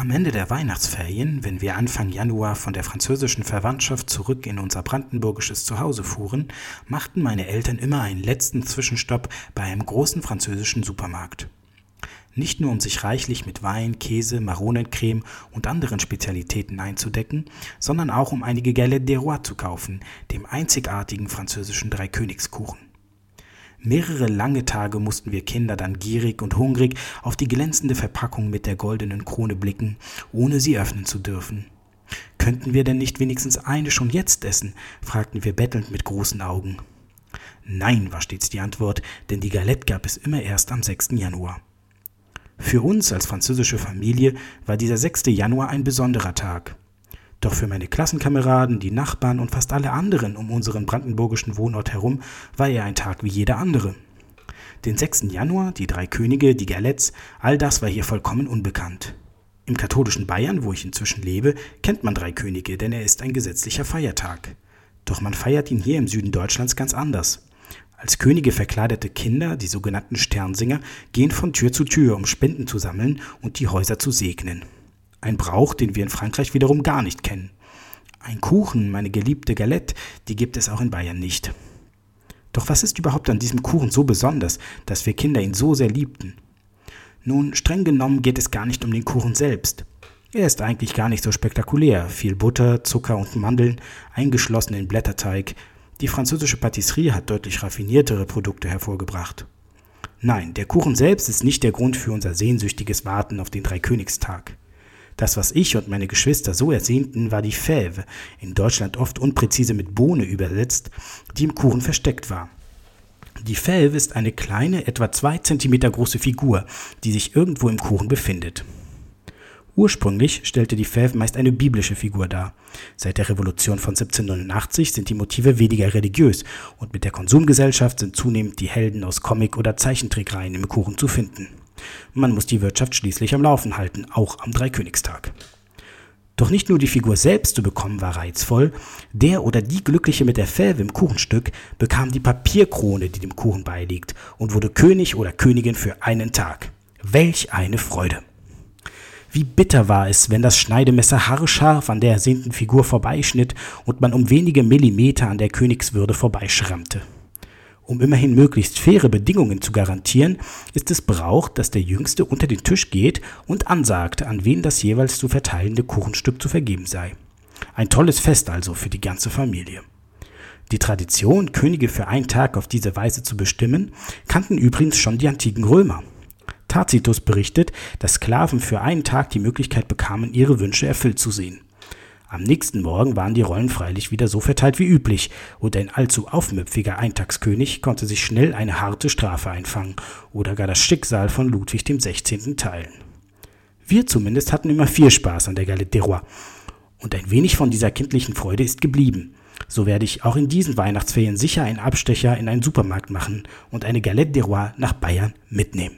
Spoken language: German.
Am Ende der Weihnachtsferien, wenn wir Anfang Januar von der französischen Verwandtschaft zurück in unser brandenburgisches Zuhause fuhren, machten meine Eltern immer einen letzten Zwischenstopp bei einem großen französischen Supermarkt. Nicht nur um sich reichlich mit Wein, Käse, Maronencreme und anderen Spezialitäten einzudecken, sondern auch um einige Galette des Rois zu kaufen, dem einzigartigen französischen Dreikönigskuchen. Mehrere lange Tage mussten wir Kinder dann gierig und hungrig auf die glänzende Verpackung mit der goldenen Krone blicken, ohne sie öffnen zu dürfen. Könnten wir denn nicht wenigstens eine schon jetzt essen? fragten wir bettelnd mit großen Augen. Nein, war stets die Antwort, denn die Galette gab es immer erst am 6. Januar. Für uns als französische Familie war dieser 6. Januar ein besonderer Tag. Doch für meine Klassenkameraden, die Nachbarn und fast alle anderen um unseren brandenburgischen Wohnort herum war er ein Tag wie jeder andere. Den 6. Januar, die drei Könige, die Galettes, all das war hier vollkommen unbekannt. Im katholischen Bayern, wo ich inzwischen lebe, kennt man drei Könige, denn er ist ein gesetzlicher Feiertag. Doch man feiert ihn hier im Süden Deutschlands ganz anders. Als Könige verkleidete Kinder, die sogenannten Sternsinger, gehen von Tür zu Tür, um Spenden zu sammeln und die Häuser zu segnen. Ein Brauch, den wir in Frankreich wiederum gar nicht kennen. Ein Kuchen, meine geliebte Galette, die gibt es auch in Bayern nicht. Doch was ist überhaupt an diesem Kuchen so besonders, dass wir Kinder ihn so sehr liebten? Nun, streng genommen geht es gar nicht um den Kuchen selbst. Er ist eigentlich gar nicht so spektakulär. Viel Butter, Zucker und Mandeln, eingeschlossen in Blätterteig. Die französische Patisserie hat deutlich raffiniertere Produkte hervorgebracht. Nein, der Kuchen selbst ist nicht der Grund für unser sehnsüchtiges Warten auf den Dreikönigstag. Das, was ich und meine Geschwister so ersehnten, war die Fève, in Deutschland oft unpräzise mit Bohne übersetzt, die im Kuchen versteckt war. Die Fève ist eine kleine, etwa zwei Zentimeter große Figur, die sich irgendwo im Kuchen befindet. Ursprünglich stellte die Fève meist eine biblische Figur dar. Seit der Revolution von 1789 sind die Motive weniger religiös und mit der Konsumgesellschaft sind zunehmend die Helden aus Comic- oder Zeichentrickreihen im Kuchen zu finden. Man muss die Wirtschaft schließlich am Laufen halten, auch am Dreikönigstag. Doch nicht nur die Figur selbst zu bekommen war reizvoll, der oder die Glückliche mit der Fäve im Kuchenstück bekam die Papierkrone, die dem Kuchen beiliegt, und wurde König oder Königin für einen Tag. Welch eine Freude! Wie bitter war es, wenn das Schneidemesser haarscharf an der ersehnten Figur vorbeischnitt und man um wenige Millimeter an der Königswürde vorbeischrammte. Um immerhin möglichst faire Bedingungen zu garantieren, ist es Brauch, dass der Jüngste unter den Tisch geht und ansagt, an wen das jeweils zu verteilende Kuchenstück zu vergeben sei. Ein tolles Fest also für die ganze Familie. Die Tradition, Könige für einen Tag auf diese Weise zu bestimmen, kannten übrigens schon die antiken Römer. Tacitus berichtet, dass Sklaven für einen Tag die Möglichkeit bekamen, ihre Wünsche erfüllt zu sehen. Am nächsten Morgen waren die Rollen freilich wieder so verteilt wie üblich, und ein allzu aufmüpfiger Eintagskönig konnte sich schnell eine harte Strafe einfangen oder gar das Schicksal von Ludwig dem 16. teilen. Wir zumindest hatten immer viel Spaß an der Galette des Rois. Und ein wenig von dieser kindlichen Freude ist geblieben. So werde ich auch in diesen Weihnachtsferien sicher einen Abstecher in einen Supermarkt machen und eine Galette des Rois nach Bayern mitnehmen.